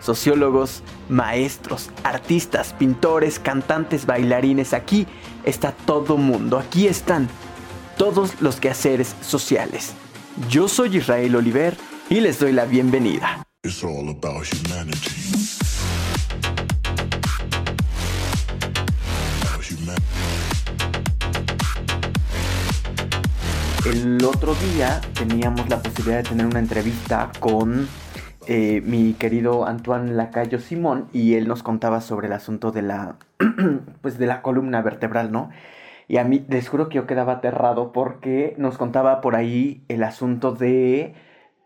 sociólogos, maestros, artistas, pintores, cantantes, bailarines. Aquí está todo mundo. Aquí están todos los quehaceres sociales. Yo soy Israel Oliver y les doy la bienvenida. El otro día teníamos la posibilidad de tener una entrevista con eh, mi querido Antoine Lacayo Simón y él nos contaba sobre el asunto de la, pues de la columna vertebral, ¿no? Y a mí les juro que yo quedaba aterrado porque nos contaba por ahí el asunto de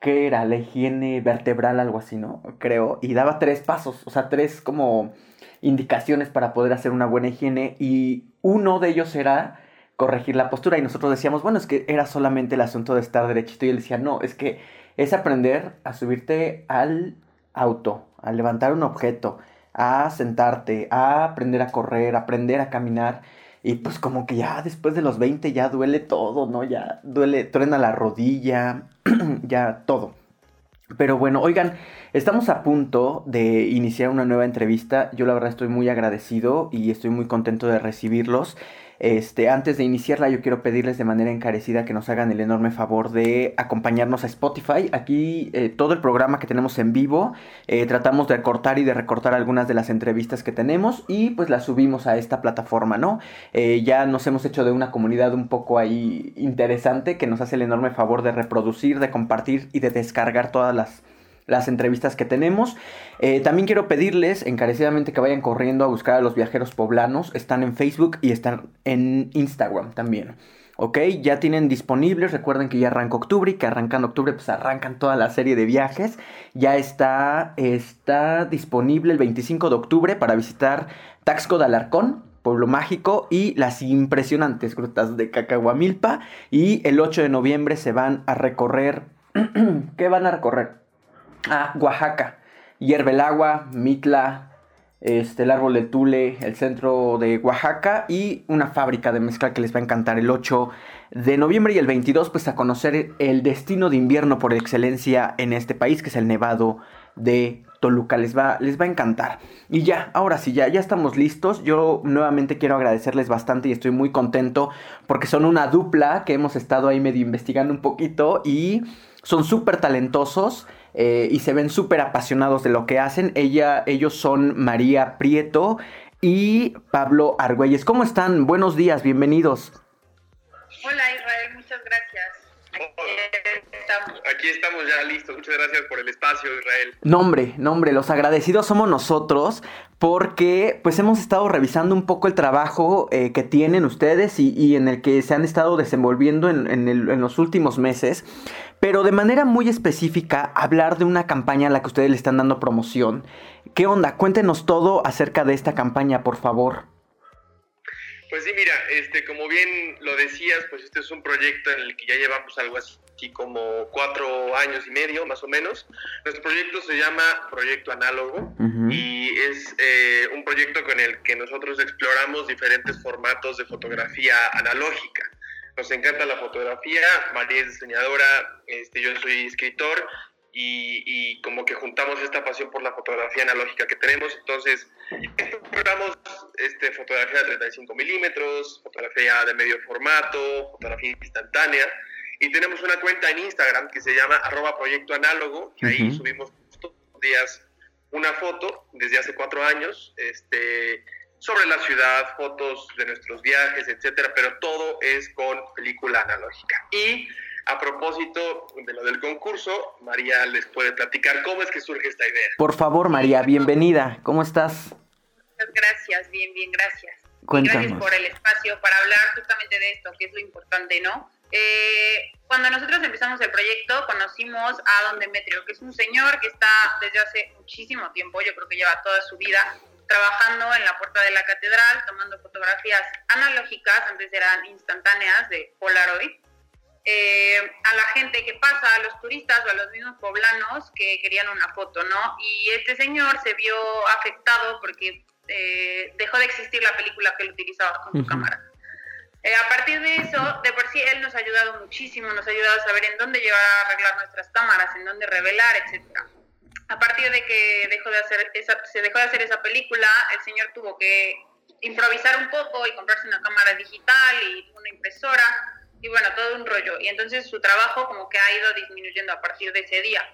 qué era la higiene vertebral, algo así, ¿no? Creo. Y daba tres pasos, o sea, tres como indicaciones para poder hacer una buena higiene y uno de ellos era corregir la postura y nosotros decíamos, bueno, es que era solamente el asunto de estar derechito y él decía, no, es que es aprender a subirte al auto, a levantar un objeto, a sentarte, a aprender a correr, a aprender a caminar. Y pues como que ya después de los 20 ya duele todo, ¿no? Ya duele, truena la rodilla, ya todo. Pero bueno, oigan, estamos a punto de iniciar una nueva entrevista. Yo la verdad estoy muy agradecido y estoy muy contento de recibirlos. Este, antes de iniciarla, yo quiero pedirles de manera encarecida que nos hagan el enorme favor de acompañarnos a Spotify. Aquí eh, todo el programa que tenemos en vivo, eh, tratamos de cortar y de recortar algunas de las entrevistas que tenemos y pues las subimos a esta plataforma, ¿no? Eh, ya nos hemos hecho de una comunidad un poco ahí interesante que nos hace el enorme favor de reproducir, de compartir y de descargar todas las las entrevistas que tenemos. Eh, también quiero pedirles encarecidamente que vayan corriendo a buscar a los viajeros poblanos. Están en Facebook y están en Instagram también. ¿ok? Ya tienen disponibles, recuerden que ya arranca octubre y que arrancando octubre pues arrancan toda la serie de viajes. Ya está, está disponible el 25 de octubre para visitar Taxco de Alarcón, Pueblo Mágico y las impresionantes grutas de Cacahuamilpa. Y el 8 de noviembre se van a recorrer... ¿Qué van a recorrer? A Oaxaca. Hierve el agua, Mitla, este, el árbol de Tule, el centro de Oaxaca y una fábrica de mezcal que les va a encantar el 8 de noviembre y el 22 pues a conocer el destino de invierno por excelencia en este país que es el Nevado de Toluca. Les va, les va a encantar. Y ya, ahora sí, ya, ya estamos listos. Yo nuevamente quiero agradecerles bastante y estoy muy contento porque son una dupla que hemos estado ahí medio investigando un poquito y son súper talentosos. Eh, y se ven súper apasionados de lo que hacen. Ella, ellos son María Prieto y Pablo Argüelles. ¿Cómo están? Buenos días, bienvenidos. Hola Israel, Aquí estamos. ya listos. Muchas gracias por el espacio, Israel. Nombre, nombre, los agradecidos somos nosotros porque pues hemos estado revisando un poco el trabajo eh, que tienen ustedes y, en el que se han estado desenvolviendo en los últimos meses pero de manera muy específica hablar de una campaña a la que ustedes le están dando promoción. ¿Qué onda? Cuéntenos todo acerca de esta campaña, por favor. Pues sí, mira, este, como bien lo decías, pues este es un proyecto en el que ya llevamos algo así como cuatro años y medio, más o menos. Nuestro proyecto se llama Proyecto Análogo y es eh, un proyecto con el que nosotros exploramos diferentes formatos de fotografía analógica. Nos encanta la fotografía, María es diseñadora, este, yo soy escritor y, como que juntamos esta pasión por la fotografía analógica que tenemos, entonces exploramos este, fotografía de 35 milímetros, fotografía de medio formato, fotografía instantánea y tenemos una cuenta en Instagram que se llama arroba proyecto análogo, que ahí subimos todos los días una foto desde hace cuatro años, este, sobre la ciudad, fotos de nuestros viajes, etcétera, pero todo es con película analógica. Y a propósito de lo del concurso, María les puede platicar cómo es que surge esta idea. Por favor, María, bienvenida. ¿Cómo estás? Muchas gracias, bien, bien, gracias. Gracias por el espacio para hablar justamente de esto, que es lo importante, ¿no? Eh, cuando nosotros empezamos el proyecto, conocimos a Don Demetrio, que es un señor que está desde hace muchísimo tiempo, yo creo que lleva toda su vida trabajando en la puerta de la catedral, tomando fotografías analógicas, antes eran instantáneas de Polaroid, eh, a la gente que pasa, a los turistas o a los mismos poblanos que querían una foto, ¿no? Y este señor se vio afectado porque eh, dejó de existir la película que él utilizaba con su cámara. Eh, a partir de eso, de por sí, él nos ha ayudado muchísimo, nos ha ayudado a saber en dónde llevar a arreglar nuestras cámaras, en dónde revelar, etcétera. A partir de que dejó de hacer esa, se dejó de hacer esa película, el señor tuvo que improvisar un poco y comprarse una cámara digital y una impresora y bueno, todo un rollo. Y entonces su trabajo como que ha ido disminuyendo a partir de ese día.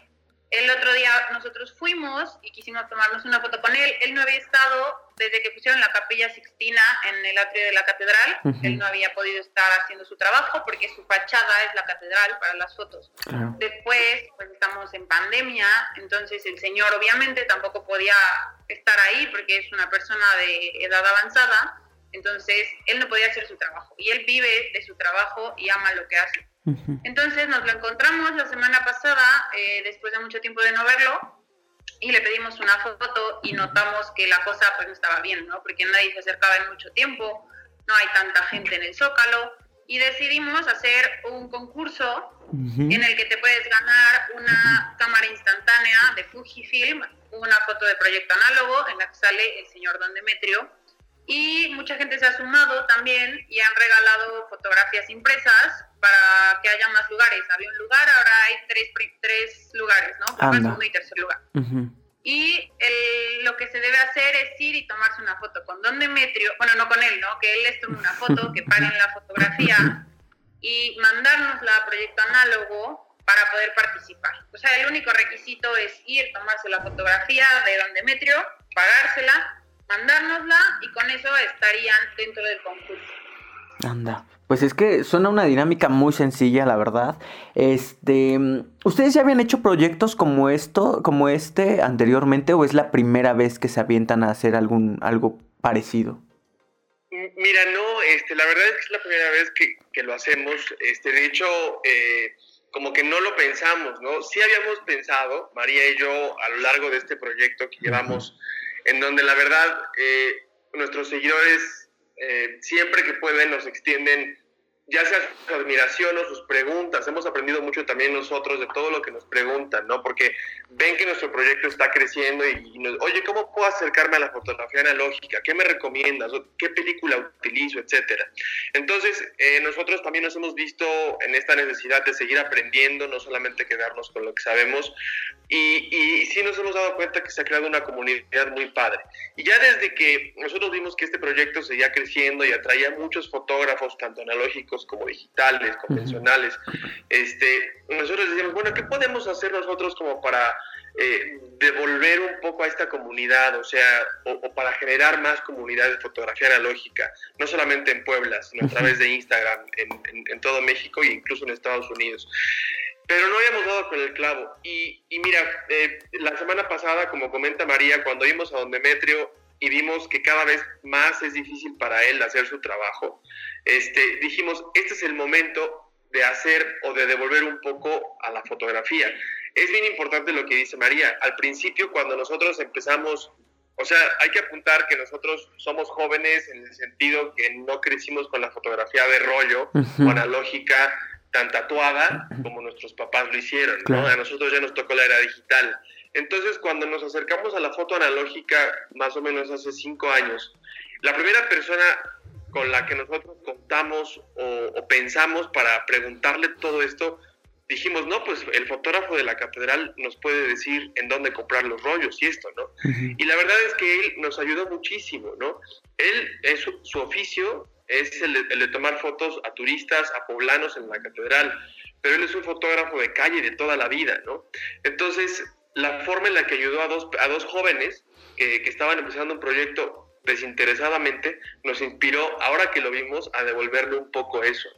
El otro día nosotros fuimos y quisimos tomarnos una foto con él. Él no había estado desde que pusieron la capilla Sixtina en el atrio de la catedral. Él no había podido estar haciendo su trabajo porque su fachada es la catedral para las fotos. Después, pues estamos en pandemia, entonces el señor obviamente tampoco podía estar ahí porque es una persona de edad avanzada entonces, él no podía hacer su trabajo y él vive de su trabajo y ama lo que hace. Entonces, nos lo encontramos la semana pasada, eh, después de mucho tiempo de no verlo, y le pedimos una foto y notamos que la cosa pues no estaba bien, ¿no? Porque nadie se acercaba en mucho tiempo, no hay tanta gente en el Zócalo, y decidimos hacer un concurso en el que te puedes ganar una cámara instantánea de Fujifilm, una foto de proyecto análogo en la que sale el señor Don Demetrio, y mucha gente se ha sumado también y han regalado fotografías impresas para que haya más lugares. Había un lugar, ahora hay tres, tres lugares, ¿no? Primer, segundo y tercer lugar. Y el, lo que se debe hacer es ir y tomarse una foto con Don Demetrio, bueno, no con él, ¿no? Que él les tome una foto, que paguen la fotografía y mandárnosla a proyecto análogo para poder participar. O sea, el único requisito es ir, tomarse la fotografía de Don Demetrio, pagársela mandárnosla y con eso estarían dentro del concurso. Anda. Pues es que suena una dinámica muy sencilla, la verdad. Este, ¿ustedes ya habían hecho proyectos como esto, como este anteriormente o es la primera vez que se avientan a hacer algún algo parecido? Mira, no, este, la verdad es que es la primera vez que, que lo hacemos. Este, de hecho, eh, como que no lo pensamos, ¿no? Sí habíamos pensado, María y yo, a lo largo de este proyecto que llevamos en donde la verdad eh, nuestros seguidores eh, siempre que pueden nos extienden ya sea su admiración o sus preguntas. Hemos aprendido mucho también nosotros de todo lo que nos preguntan, ¿no? Porque ven que nuestro proyecto está creciendo y, nos, oye, ¿cómo puedo acercarme a la fotografía analógica? ¿Qué me recomiendas? ¿Qué película utilizo? Etcétera. Entonces, eh, nosotros también nos hemos visto en esta necesidad de seguir aprendiendo, no solamente quedarnos con lo que sabemos. Y, y sí nos hemos dado cuenta que se ha creado una comunidad muy padre. Y ya desde que nosotros vimos que este proyecto seguía creciendo y atraía muchos fotógrafos, tanto analógicos, como digitales, convencionales. Este, nosotros decíamos, bueno, ¿qué podemos hacer nosotros como para eh, devolver un poco a esta comunidad, o sea, o, para generar más comunidad de fotografía analógica, no solamente en Puebla, sino a través de Instagram, en, todo México e incluso en Estados Unidos? Pero no habíamos dado con el clavo. Y, mira, eh, la semana pasada, como comenta María, cuando vimos a Don Demetrio y vimos que cada vez más es difícil para él hacer su trabajo, este, dijimos, este es el momento de hacer o de devolver un poco a la fotografía. Es bien importante lo que dice María. Al principio, cuando nosotros empezamos, o sea, hay que apuntar que nosotros somos jóvenes en el sentido que no crecimos con la fotografía de rollo o analógica tan tatuada como nuestros papás lo hicieron. A nosotros ya nos tocó la era digital. Entonces, cuando nos acercamos a la foto analógica, más o menos hace cinco años, la primera persona con la que nosotros contamos o, pensamos para preguntarle todo esto, dijimos, no, pues el fotógrafo de la catedral nos puede decir en dónde comprar los rollos y esto, ¿no? Y la verdad es que él nos ayudó muchísimo, ¿no? Él, es su, oficio es el de, tomar fotos a turistas, a poblanos en la catedral, pero él es un fotógrafo de calle de toda la vida, ¿no? Entonces, la forma en la que ayudó a dos, a dos jóvenes que, que estaban empezando un proyecto desinteresadamente nos inspiró, ahora que lo vimos, a devolverle un poco eso.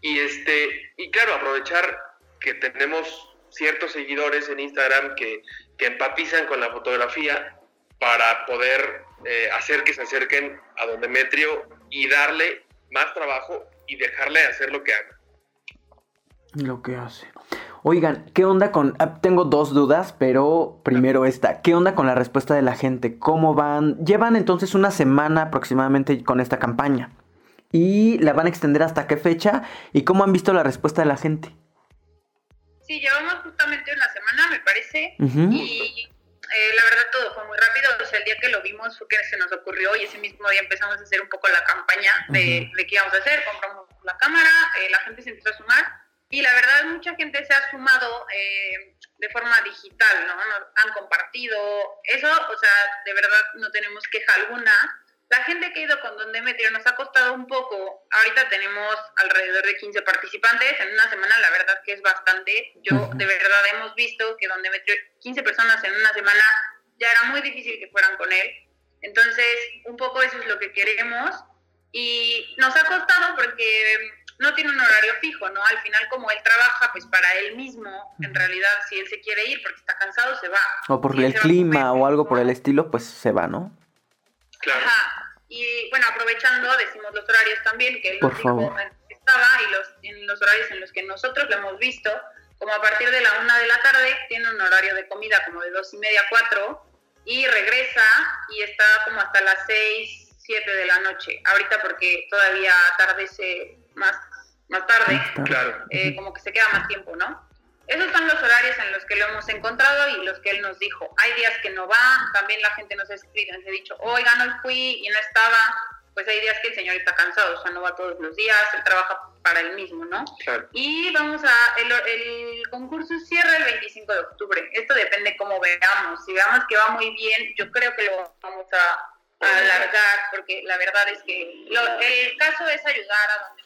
Y, este, y claro, aprovechar que tenemos ciertos seguidores en Instagram que, que empatizan con la fotografía para poder eh, hacer que se acerquen a Don Demetrio y darle más trabajo y dejarle hacer lo que haga. Lo que hace. Oigan, ¿qué onda con... Ah, tengo dos dudas, pero primero esta. ¿Qué onda con la respuesta de la gente? ¿Cómo van? Llevan entonces una semana aproximadamente con esta campaña. ¿Y la van a extender hasta qué fecha? ¿Y cómo han visto la respuesta de la gente? Sí, llevamos justamente una semana, me parece. Y eh, la verdad todo fue muy rápido. O sea, el día que lo vimos fue que se nos ocurrió y ese mismo día empezamos a hacer un poco la campaña de, de qué íbamos a hacer. Compramos la cámara, eh, la gente se empezó a sumar y la verdad, mucha gente se ha sumado eh, de forma digital, ¿no? Nos han compartido. Eso, o sea, de verdad no tenemos queja alguna. La gente que ha ido con Don Demetrio nos ha costado un poco. Ahorita tenemos alrededor de 15 participantes. En una semana, la verdad que es bastante. Yo, de verdad, hemos visto que Don Demetrio, 15 personas en una semana, ya era muy difícil que fueran con él. Entonces, un poco eso es lo que queremos. Y nos ha costado porque no tiene un horario fijo, ¿no? Al final, como él trabaja, pues para él mismo, en realidad, si él se quiere ir porque está cansado, se va. O por el clima o algo por el estilo, pues se va, ¿no? Claro. Ajá. Y bueno, aprovechando, decimos los horarios también, que él nos dijo, estaba y los, en los horarios en los que nosotros lo hemos visto, como a partir de la una de la tarde, tiene un horario de comida como de dos y media, cuatro, y regresa y está como hasta las seis, siete de la noche. Ahorita porque todavía atardece más, más tarde, claro. Eh, como que se queda más tiempo, ¿no? Esos son los horarios en los que lo hemos encontrado y los que él nos dijo. Hay días que no va, también la gente nos ha escrito, nos ha dicho, oiga, no fui y no estaba. Pues hay días que el señor está cansado, o sea, no va todos los días, él trabaja para él mismo, ¿no? Claro. Y vamos a, el, el concurso cierra el 25 de octubre. Esto depende cómo veamos. Si veamos que va muy bien, yo creo que lo vamos a alargar, porque la verdad es que el caso es ayudar a donde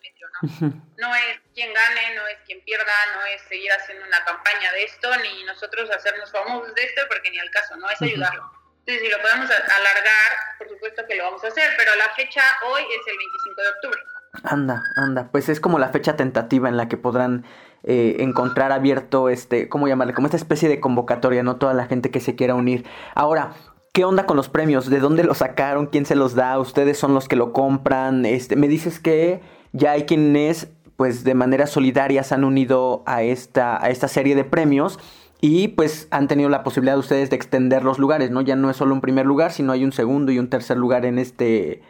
No es quien gane, no es quien pierda, no es seguir haciendo una campaña de esto, ni nosotros hacernos famosos de esto, porque ni al caso, no es ayudarlo. Entonces, si lo podemos alargar, por supuesto que lo vamos a hacer, pero la fecha hoy es el 25 de octubre. Anda, anda, pues es como la fecha tentativa en la que podrán eh, encontrar abierto este, ¿cómo llamarle? Como esta especie de convocatoria, ¿no? Toda la gente que se quiera unir. Ahora, ¿Qué onda con los premios? ¿De dónde los sacaron? ¿Quién se los da? ¿Ustedes son los que lo compran? Este, me dices que ya hay quienes, pues de manera solidaria, se han unido a esta, a esta serie de premios y pues han tenido la posibilidad ustedes de extender los lugares, ¿no? Ya no es solo un primer lugar, sino hay un segundo y un tercer lugar en, este,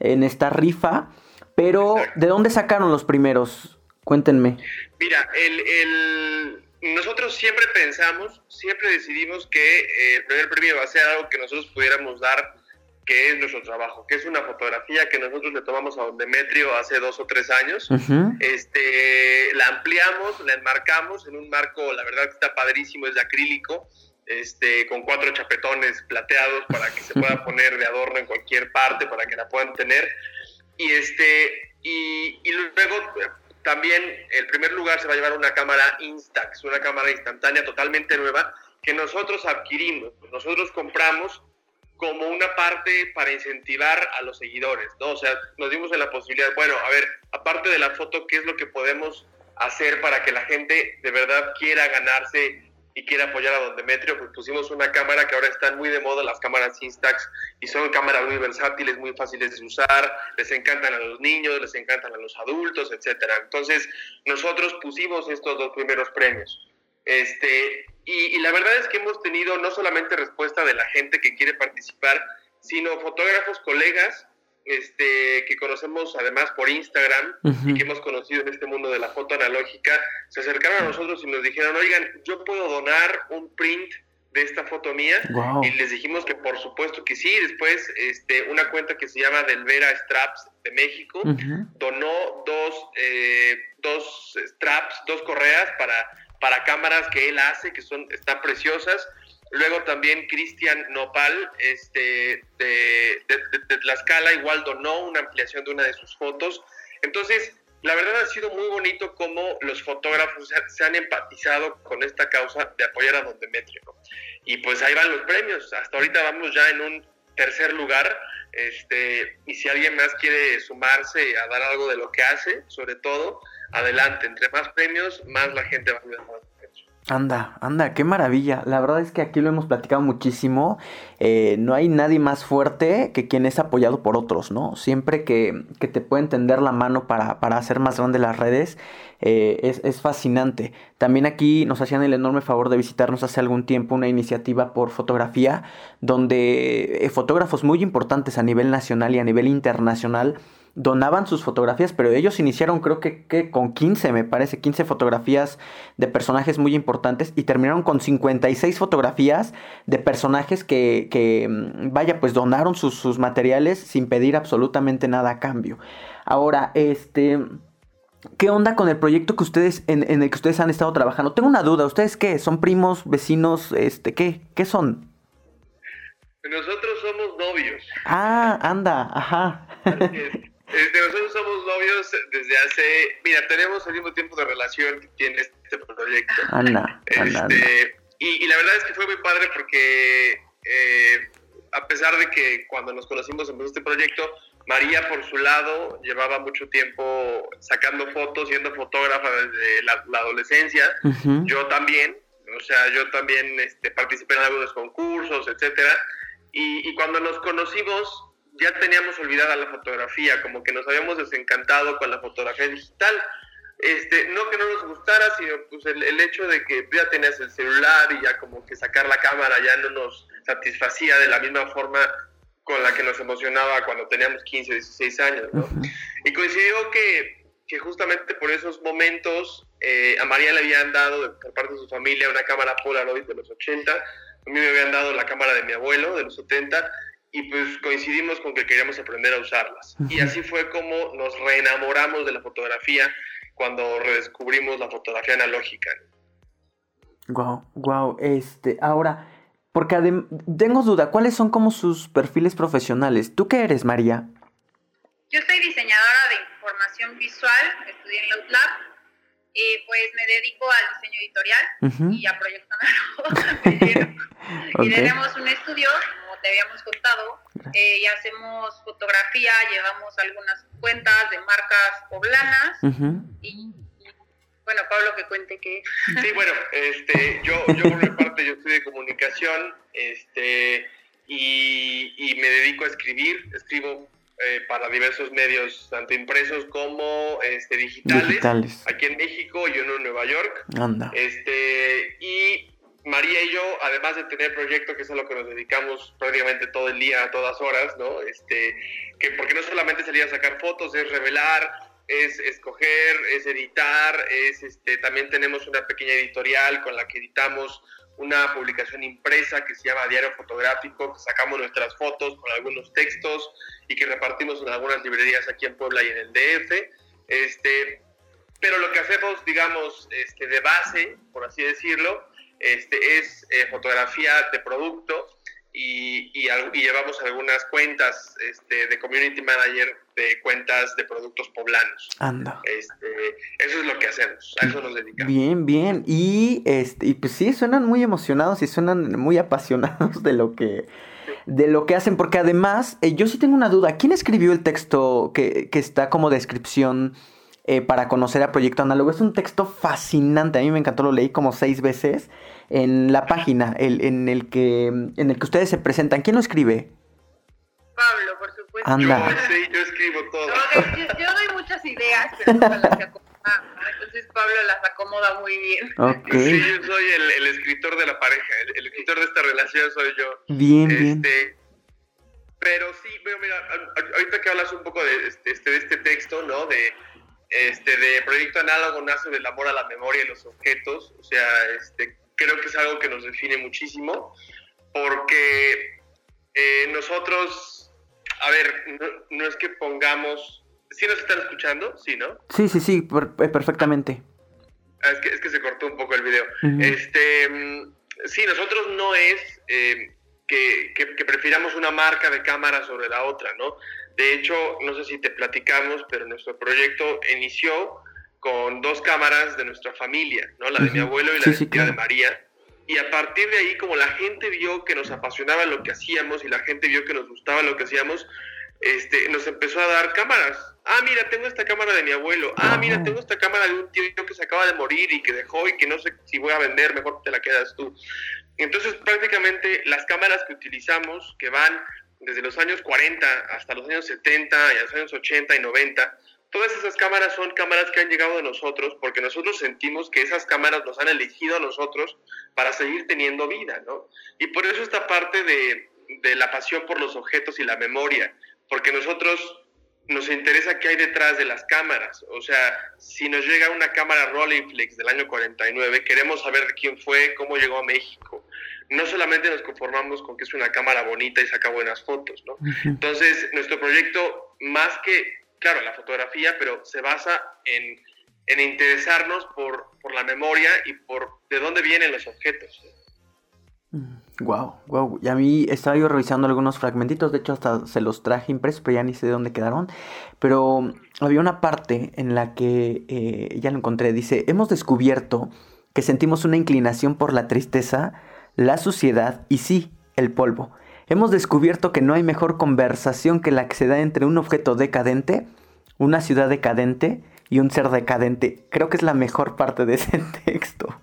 en esta rifa. Pero, ¿de dónde sacaron los primeros? Cuéntenme. Mira, el nosotros siempre pensamos, siempre decidimos que eh, el primer premio va a ser algo que nosotros pudiéramos dar, que es nuestro trabajo, que es una fotografía que nosotros le tomamos a Don Demetrio hace dos o tres años. este, la ampliamos, la enmarcamos en un marco, la verdad que está padrísimo, es de acrílico, este, con cuatro chapetones plateados para que se pueda poner de adorno en cualquier parte, para que la puedan tener. Y, este, y, y luego también el primer lugar se va a llevar una cámara Instax, una cámara instantánea totalmente nueva que nosotros adquirimos, nosotros compramos como una parte para incentivar a los seguidores, ¿no? O sea, nos dimos en la posibilidad, bueno, a ver, aparte de la foto, ¿qué es lo que podemos hacer para que la gente de verdad quiera ganarse y quiere apoyar a Don Demetrio, pues pusimos una cámara que ahora están muy de moda, las cámaras Instax, y son cámaras muy versátiles, muy fáciles de usar, les encantan a los niños, les encantan a los adultos, etcétera. Entonces, nosotros pusimos estos dos primeros premios. Este, y, y la verdad es que hemos tenido no solamente respuesta de la gente que quiere participar, sino fotógrafos, colegas, este, que conocemos además por Instagram y que hemos conocido en este mundo de la foto analógica, se acercaron a nosotros y nos dijeron, oigan, yo puedo donar un print de esta foto mía y les dijimos que por supuesto que sí. Después, este, una cuenta que se llama Delvera Straps de México donó dos, eh, dos straps, dos correas para, para cámaras que él hace, que son, están preciosas. Luego también Cristian Nopal, este, de, de, Tlaxcala, igual donó una ampliación de una de sus fotos. Entonces, la verdad ha sido muy bonito cómo los fotógrafos se han empatizado con esta causa de apoyar a Don Demetrio. Y pues ahí van los premios. Hasta ahorita vamos ya en un tercer lugar. Este, y si alguien más quiere sumarse a dar algo de lo que hace, sobre todo, adelante. Entre más premios, más la gente va a ayudar a Anda, anda, qué maravilla. La verdad es que aquí lo hemos platicado muchísimo. Eh, no hay nadie más fuerte que quien es apoyado por otros, ¿no? Siempre que, que te pueden tender la mano para, para hacer más grandes las redes, eh, es, es, fascinante. También aquí nos hacían el enorme favor de visitarnos hace algún tiempo una iniciativa por fotografía, donde eh, fotógrafos muy importantes a nivel nacional y a nivel internacional donaban sus fotografías, pero ellos iniciaron creo que, que, con 15, me parece, 15 fotografías de personajes muy importantes y terminaron con 56 fotografías de personajes que, que mm, vaya, pues donaron sus, sus, materiales sin pedir absolutamente nada a cambio. Ahora, este... ¿Qué onda con el proyecto que ustedes, en, en el que ustedes han estado trabajando? Tengo una duda, ¿ustedes qué? ¿Son primos, vecinos, este, qué? ¿Qué son? Nosotros somos novios. Ah, anda, ajá. Este, nosotros somos novios desde hace, mira, tenemos el mismo tiempo de relación que tiene este proyecto. Anda, anda, este, Y, y, la verdad es que fue muy padre porque eh, a pesar de que cuando nos conocimos en este proyecto, María por su lado llevaba mucho tiempo sacando fotos, siendo fotógrafa desde la, la adolescencia, uh -huh. yo también, o sea, yo también este, participé en algunos concursos, etcétera, y, y cuando nos conocimos ya teníamos olvidada la fotografía, como que nos habíamos desencantado con la fotografía digital. Este, no que no nos gustara, sino pues el, el, hecho de que ya tenías el celular y ya como que sacar la cámara ya no nos satisfacía de la misma forma con la que nos emocionaba cuando teníamos 15 o 16 años. ¿no? Uh. Y coincidió que, que, justamente por esos momentos eh, a María le habían dado por parte de su familia una cámara Polaroid de los 80, a mí me habían dado la cámara de mi abuelo de los 70 y pues coincidimos con que queríamos aprender a usarlas. Y así fue como nos reenamoramos de la fotografía cuando redescubrimos la fotografía analógica. Wow, wow, este, ahora, porque tengo duda, ¿cuáles son como sus perfiles profesionales? ¿Tú qué eres, María? Yo soy diseñadora de información visual, estudié en la UTLAB, y pues me dedico al diseño editorial uh -huh. y a proyectos okay. Y tenemos un estudio te habíamos contado, eh, y hacemos fotografía, llevamos algunas cuentas de marcas poblanas uh -huh. y, y, bueno, Pablo que cuente que... Sí, bueno, este, yo, yo por mi parte, yo estudié comunicación este, y, y me dedico a escribir, escribo eh, para diversos medios, tanto impresos como este, digitales, digitales, aquí en México y uno en Nueva York. Anda. Este, y María y yo, además de tener proyecto, que es a lo que nos dedicamos prácticamente todo el día, a todas horas, ¿no? Este, que porque no solamente salir a sacar fotos, es revelar, es escoger, es editar, es este, también tenemos una pequeña editorial con la que editamos una publicación impresa que se llama Diario Fotográfico, que sacamos nuestras fotos con algunos textos y que repartimos en algunas librerías aquí en Puebla y en el DF. Este, pero lo que hacemos, digamos, este, de base, por así decirlo, este, es eh, fotografía de producto y, y, y, llevamos algunas cuentas este, de community manager de cuentas de productos poblanos. Anda. Este, eso es lo que hacemos, a eso nos dedicamos. Bien, bien. Y, este, y pues sí, suenan muy emocionados y suenan muy apasionados de lo que, de lo que hacen, porque además, eh, yo sí tengo una duda. ¿Quién escribió el texto que, que está como descripción? Eh, para conocer a Proyecto Análogo. Es un texto fascinante, a mí me encantó, lo leí como seis veces en la página el, en, el que, en el que ustedes se presentan. ¿Quién lo escribe? Pablo, por supuesto. Anda. Yo, sí, yo escribo todo. No, yo, yo, doy muchas ideas, pero no las acomoda. Entonces Pablo las acomoda muy bien. Okay. Sí, yo soy el, el escritor de la pareja, el, el, escritor de esta relación soy yo. Bien, este, bien. Pero sí, pero mira, ahorita que hablas un poco de este, de este texto, ¿no? De, este, de Proyecto Análogo nace del amor a la memoria y los objetos, o sea, este, creo que es algo que nos define muchísimo, porque eh, nosotros, a ver, no, no, es que pongamos, ¿sí nos están escuchando? Sí, ¿no? Sí, sí, sí, per eh, perfectamente. Ah, es, que, es que se cortó un poco el video. Uh -huh. Este, sí, nosotros no es eh, que, que, que prefiramos una marca de cámara sobre la otra, ¿no? De hecho, no sé si te platicamos, pero nuestro proyecto inició con dos cámaras de nuestra familia, ¿no? La de uh -huh. mi abuelo y la sí, de, sí, claro. de María. Y a partir de ahí, como la gente vio que nos apasionaba lo que hacíamos y la gente vio que nos gustaba lo que hacíamos, este, nos empezó a dar cámaras. Ah, mira, tengo esta cámara de mi abuelo. Ah, mira, tengo esta cámara de un tío que se acaba de morir y que dejó y que no sé si voy a vender, mejor te la quedas tú. Entonces, prácticamente las cámaras que utilizamos, que van desde los años 40 hasta los años 70 y los años 80 y 90, todas esas cámaras son cámaras que han llegado de nosotros porque nosotros sentimos que esas cámaras nos han elegido a nosotros para seguir teniendo vida, ¿no? Y por eso esta parte de, de la pasión por los objetos y la memoria, porque nosotros nos interesa qué hay detrás de las cámaras. O sea, si nos llega una cámara Rolleiflex del año 49, queremos saber quién fue, cómo llegó a México. No solamente nos conformamos con que es una cámara bonita y saca buenas fotos, ¿no? Entonces, nuestro proyecto, más que, claro, la fotografía, pero se basa en, en interesarnos por, por la memoria y por de dónde vienen los objetos. Wow, wow. Y a mí estaba yo revisando algunos fragmentitos, de hecho hasta se los traje impresos, pero ya ni sé de dónde quedaron. Pero había una parte en la que eh, ya lo encontré. Dice, hemos descubierto que sentimos una inclinación por la tristeza, la suciedad y sí, el polvo. Hemos descubierto que no hay mejor conversación que la que se da entre un objeto decadente, una ciudad decadente y un ser decadente. Creo que es la mejor parte de ese texto.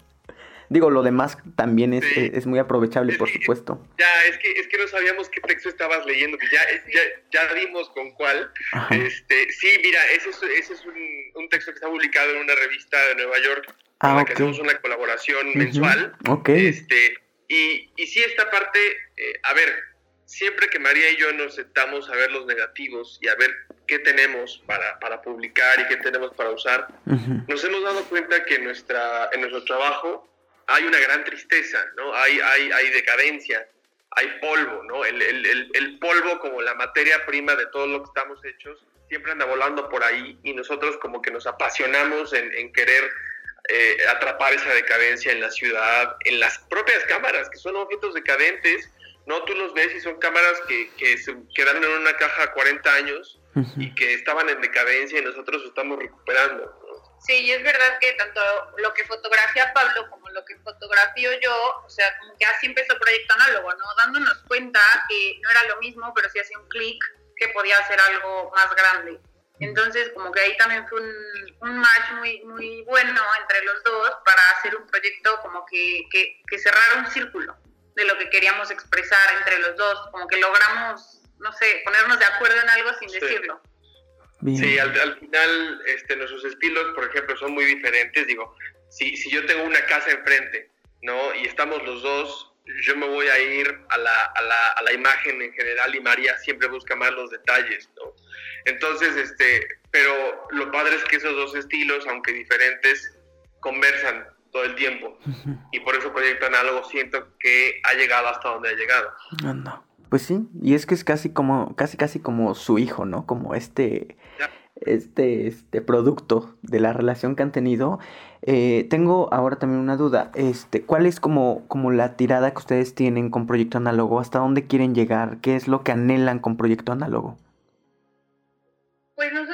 Digo, lo demás también es, es muy aprovechable, por supuesto. Ya, es que, es que no sabíamos qué texto estabas leyendo, ya, ya, ya vimos con cuál. Este, sí, mira, ese es, ese es un, un, texto que está publicado en una revista de Nueva York, ah, la que hacemos una colaboración mensual. Okay. Este, y, y sí, esta parte, eh, a ver, siempre que María y yo nos sentamos a ver los negativos y a ver qué tenemos para, para publicar y qué tenemos para usar, nos hemos dado cuenta que nuestra, en nuestro trabajo hay una gran tristeza, ¿no? Hay, hay, hay decadencia, hay polvo, ¿no? El, el, el, polvo como la materia prima de todo lo que estamos hechos siempre anda volando por ahí y nosotros como que nos apasionamos en, en querer eh, atrapar esa decadencia en la ciudad, en las propias cámaras, que son objetos decadentes, ¿no? Tú los ves y son cámaras que, que se quedaron en una caja 40 años y que estaban en decadencia y nosotros estamos recuperando. Sí, y es verdad que tanto lo que fotografía Pablo como lo que fotografío yo, o sea, como que así empezó el proyecto análogo, ¿no? Dándonos cuenta que no era lo mismo, pero sí hacía un clic que podía hacer algo más grande. Entonces, como que ahí también fue un, un, match muy, muy bueno entre los dos para hacer un proyecto como que, que, que cerrara un círculo de lo que queríamos expresar entre los dos, como que logramos, no sé, ponernos de acuerdo en algo sin decirlo. Sí, al, final este, nuestros estilos, por ejemplo, son muy diferentes. Digo, si, si yo tengo una casa enfrente, ¿no? Y estamos los dos, yo me voy a ir a la, a la, a la imagen en general y María siempre busca más los detalles, ¿no? Entonces, este, pero lo padre es que esos dos estilos, aunque diferentes, conversan todo el tiempo. Y por eso Proyecto Análogo siento que ha llegado hasta donde ha llegado. Anda. Pues sí, y es que es casi como, casi casi como su hijo, ¿no? Como este, este, este producto de la relación que han tenido. Eh, tengo ahora también una duda. Este, ¿cuál es como, como la tirada que ustedes tienen con Proyecto Análogo? ¿Hasta dónde quieren llegar? ¿Qué es lo que anhelan con Proyecto Análogo? Pues nosotros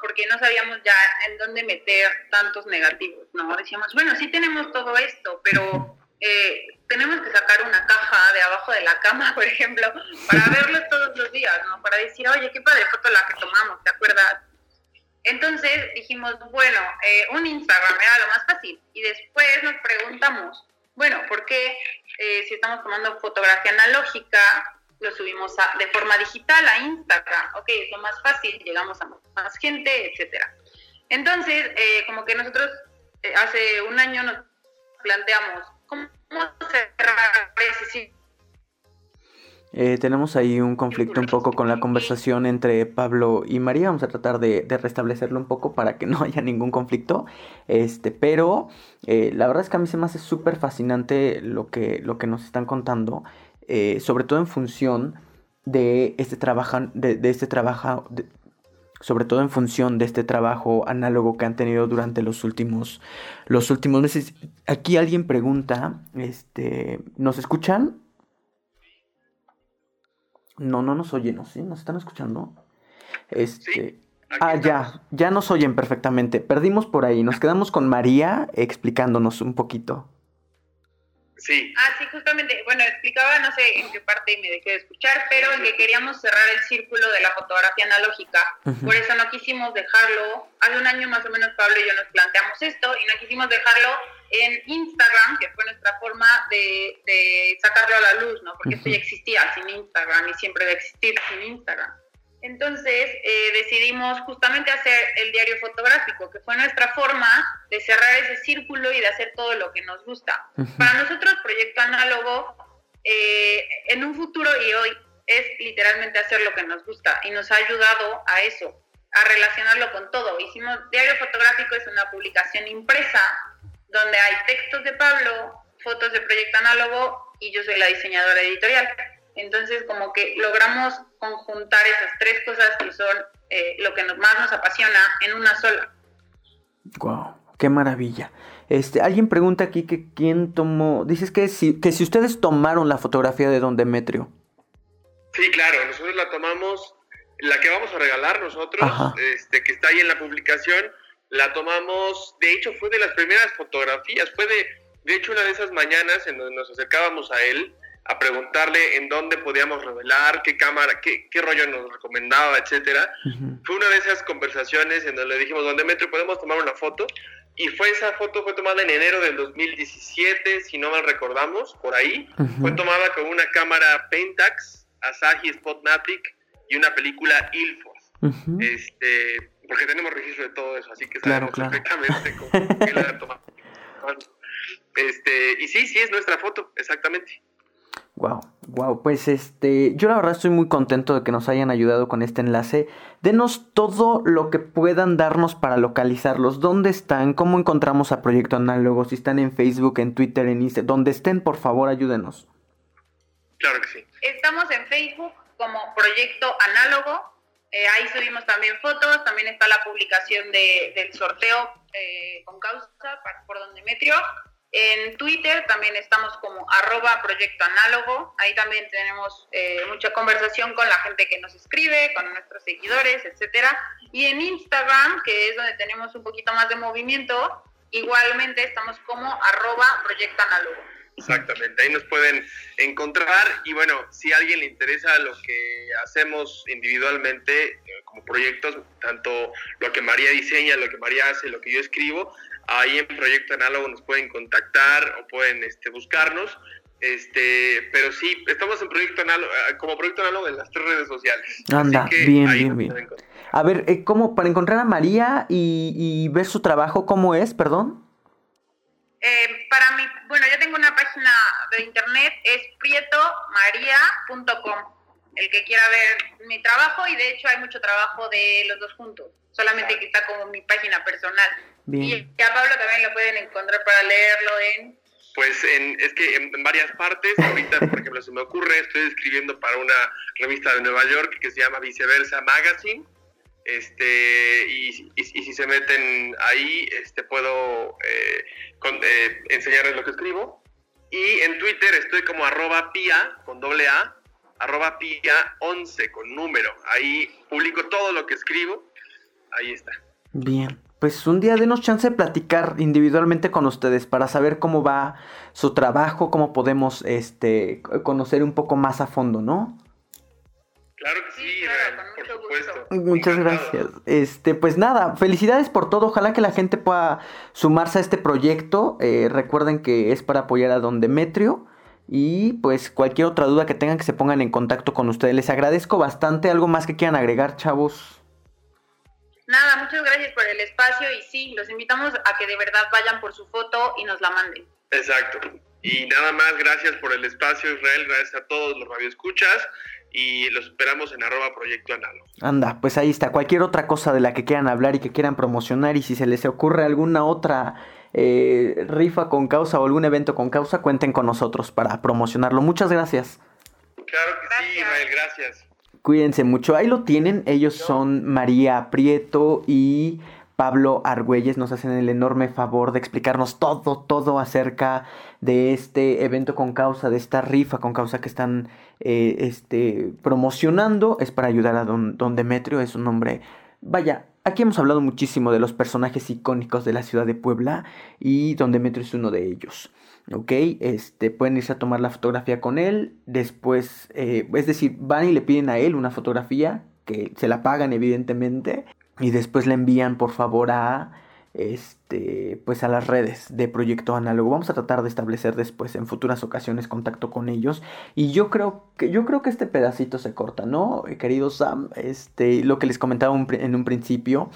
porque no sabíamos ya en dónde meter tantos negativos, ¿no? Decíamos, bueno, sí tenemos todo esto, pero eh, tenemos que sacar una caja de abajo de la cama, por ejemplo, para verlo todos los días, ¿no? Para decir, oye, qué padre foto la que tomamos, ¿te acuerdas? Entonces dijimos, bueno, eh, un Instagram era lo más fácil. Y después nos preguntamos, bueno, ¿por qué eh, si estamos tomando fotografía analógica, lo subimos de forma digital a Instagram? Ok, es lo más fácil, llegamos a más gente, etcétera. Entonces, como que nosotros hace un año nos planteamos, eh, tenemos ahí un conflicto un poco con la conversación entre Pablo y María. Vamos a tratar de, restablecerlo un poco para que no haya ningún conflicto. Este, pero eh, la verdad es que a mí se me hace súper fascinante lo que, lo que nos están contando. Eh, sobre todo en función de este trabajo, de, este trabajo, sobre todo en función de este trabajo análogo que han tenido durante los últimos, los últimos meses. Aquí alguien pregunta, este, ¿nos escuchan? No, no nos oyen, ¿no? ¿Sí? ¿Nos están escuchando? Este, ah, ya, ya nos oyen perfectamente. Perdimos por ahí, nos quedamos con María explicándonos un poquito. Sí. Ah, sí, justamente, bueno, explicaba, no sé en qué parte me dejé de escuchar, pero en que queríamos cerrar el círculo de la fotografía analógica. Por eso no quisimos dejarlo, hace un año más o menos Pablo y yo nos planteamos esto y no quisimos dejarlo en Instagram, que fue nuestra forma de, de sacarlo a la luz, ¿no? Porque esto ya existía sin Instagram y siempre va a existir sin Instagram. Entonces eh, decidimos justamente hacer el diario fotográfico, que fue nuestra forma de cerrar ese círculo y de hacer todo lo que nos gusta. Para nosotros, Proyecto Análogo, eh, en un futuro y hoy, es literalmente hacer lo que nos gusta y nos ha ayudado a eso, a relacionarlo con todo. Hicimos Diario Fotográfico, es una publicación impresa donde hay textos de Pablo, fotos de Proyecto Análogo y yo soy la diseñadora editorial. Entonces, como que logramos conjuntar esas tres cosas que son eh, lo que nos, más nos apasiona en una sola. Wow, qué maravilla. Este, alguien pregunta aquí que quién tomó, dices que si, que si ustedes tomaron la fotografía de Don Demetrio. Sí, claro, nosotros la tomamos, la que vamos a regalar nosotros, este, que está ahí en la publicación, la tomamos, de hecho fue de las primeras fotografías, fue de, de hecho una de esas mañanas en donde nos acercábamos a él, a preguntarle en dónde podíamos revelar, qué cámara, qué, qué rollo nos recomendaba, etcétera. Fue una de esas conversaciones en donde le dijimos, ¿dónde Metro podemos tomar una foto? Y fue esa foto fue tomada en enero del 2017, si no mal recordamos, por ahí. Fue tomada con una cámara Pentax, Asahi Spotmatic y una película Ilford. este, porque tenemos registro de todo eso, así que sabemos perfectamente cómo la tomado. Este, y sí, sí es nuestra foto, exactamente. Wow, wow, pues este, yo la verdad estoy muy contento de que nos hayan ayudado con este enlace. Denos todo lo que puedan darnos para localizarlos. ¿Dónde están? ¿Cómo encontramos a Proyecto Análogo? Si están en Facebook, en Twitter, en Instagram, donde estén, por favor, ayúdenos. Claro que sí. Estamos en Facebook como Proyecto Análogo. Eh, ahí subimos también fotos, también está la publicación de, del sorteo eh, con causa por donde Metrio. En Twitter también estamos como arroba proyecto análogo. Ahí también tenemos eh, mucha conversación con la gente que nos escribe, con nuestros seguidores, etcétera. Y en Instagram, que es donde tenemos un poquito más de movimiento, igualmente estamos como arroba proyecto análogo. Exactamente, ahí nos pueden encontrar y bueno, si a alguien le interesa lo que hacemos individualmente eh, como proyectos, tanto lo que María diseña, lo que María hace, lo que yo escribo, ahí en Proyecto Análogo nos pueden contactar o pueden este, buscarnos. Este, pero sí, estamos en Proyecto Análogo, eh, como Proyecto Análogo en las tres redes sociales. Anda, bien, bien, bien. A ver, eh, ¿cómo para encontrar a María y, ver su trabajo, cómo es, perdón? Eh, para mí, bueno, yo tengo una página de internet, es prietomaria.com. El que quiera ver mi trabajo, y de hecho hay mucho trabajo de los dos juntos, solamente que está como mi página personal. Y a Pablo también lo pueden encontrar para leerlo en... Pues en, es que en, varias partes, ahorita por ejemplo se me ocurre, estoy escribiendo para una revista de Nueva York que se llama Viceversa Magazine, este, y, si se meten ahí, este, puedo eh, eh, enseñarles lo que escribo. Y en Twitter estoy como arroba pia, con doble A, arroba pia 11 con número. Ahí publico todo lo que escribo. Ahí está. Bien pues un día denos chance de platicar individualmente con ustedes para saber cómo va su trabajo, cómo podemos este, conocer un poco más a fondo, ¿no? Muchas gracias. Este, pues nada, felicidades por todo. Ojalá que la gente pueda sumarse a este proyecto. Eh, recuerden que es para apoyar a Don Demetrio. Y pues cualquier otra duda que tengan que se pongan en contacto con ustedes. Les agradezco bastante. ¿Algo más que quieran agregar, chavos? Nada, muchas gracias por el espacio y sí, los invitamos a que de verdad vayan por su foto y nos la manden. Exacto. Y nada más, gracias por el espacio, Israel, gracias a todos los radioescuchas y los esperamos en arroba proyecto análogo. Anda, pues ahí está, cualquier otra cosa de la que quieran hablar y que quieran promocionar y si se les ocurre alguna otra eh, rifa con causa o algún evento con causa, cuenten con nosotros para promocionarlo. Muchas gracias. Claro que sí, Israel, gracias. Cuídense mucho. Ahí lo tienen. Ellos son María Prieto y Pablo Argüelles. Nos hacen el enorme favor de explicarnos todo, todo acerca de este evento con causa, de esta rifa con causa que están eh, este, promocionando. Es para ayudar a don, don Demetrio. Es un hombre, vaya, Aquí hemos hablado muchísimo de los personajes icónicos de la ciudad de Puebla y donde Metro es uno de ellos. ¿Ok? Este, pueden irse a tomar la fotografía con él. Después, eh, es decir, van y le piden a él una fotografía que se la pagan evidentemente y después le envían por favor a este pues a las redes de Proyecto Análogo. Vamos a tratar de establecer después en futuras ocasiones contacto con ellos y yo creo que yo creo que este pedacito se corta, ¿no? Eh, querido Sam, este lo que les comentaba en un principio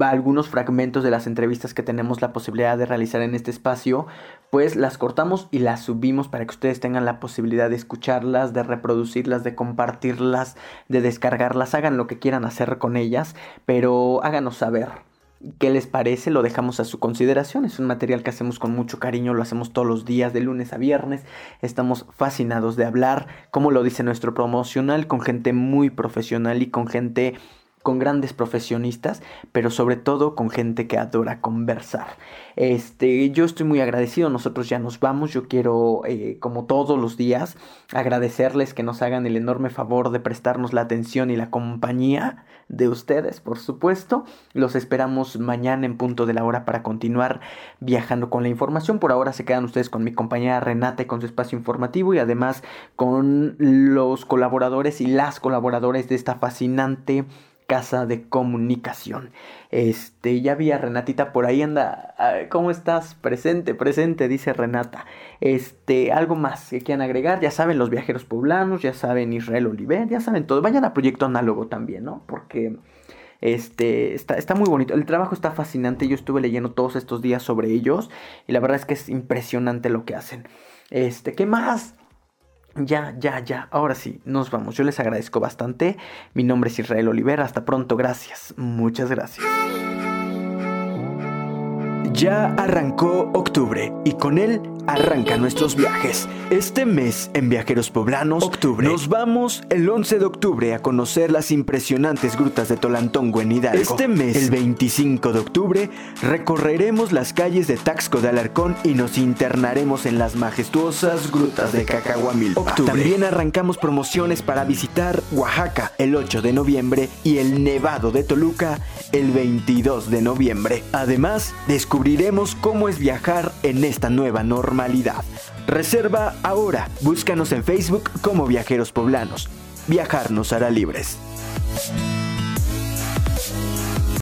algunos fragmentos de las entrevistas que tenemos la posibilidad de realizar en este espacio, pues las cortamos y las subimos para que ustedes tengan la posibilidad de escucharlas, de reproducirlas, de compartirlas, de descargarlas, hagan lo que quieran hacer con ellas, pero háganos saber qué les parece, lo dejamos a su consideración, es un material que hacemos con mucho cariño, lo hacemos todos los días, de lunes a viernes, estamos fascinados de hablar, como lo dice nuestro promocional, con gente muy profesional y con gente con grandes profesionistas, pero sobre todo con gente que adora conversar. Este, yo estoy muy agradecido, nosotros ya nos vamos, yo quiero, eh, como todos los días, agradecerles que nos hagan el enorme favor de prestarnos la atención y la compañía de ustedes, por supuesto. Los esperamos mañana en punto de la hora para continuar viajando con la información. Por ahora se quedan ustedes con mi compañera Renata y con su espacio informativo y además con los colaboradores y las colaboradores de esta fascinante casa de comunicación. Este, ya vi a Renatita por ahí anda. ¿Cómo estás? Presente, presente, dice Renata. Este, algo más que quieran agregar, ya saben los viajeros poblanos, ya saben Israel Oliver, ya saben todo. Vayan a Proyecto Análogo también, ¿no? Porque este, está, está muy bonito. El trabajo está fascinante. Yo estuve leyendo todos estos días sobre ellos. Y la verdad es que es impresionante lo que hacen. Este, ¿qué más? Ya, ya, ya. Ahora sí, nos vamos. Yo les agradezco bastante. Mi nombre es Israel Oliver. Hasta pronto. Gracias. Muchas gracias. Ya arrancó octubre y con él arrancan nuestros viajes. Este mes en Viajeros Poblanos, octubre, nos vamos el 11 de octubre a conocer las impresionantes grutas de Tolantongo en Hidalgo. Este mes, el 25 de octubre, recorreremos las calles de Taxco de Alarcón y nos internaremos en las majestuosas grutas de Cacahuamilpa. También arrancamos promociones para visitar Oaxaca el 8 de noviembre y el Nevado de Toluca el 22 de noviembre. Además, descubriremos cómo es viajar en esta nueva normalidad. Reserva ahora. Búscanos en Facebook como Viajeros Poblanos. Viajar nos hará libres.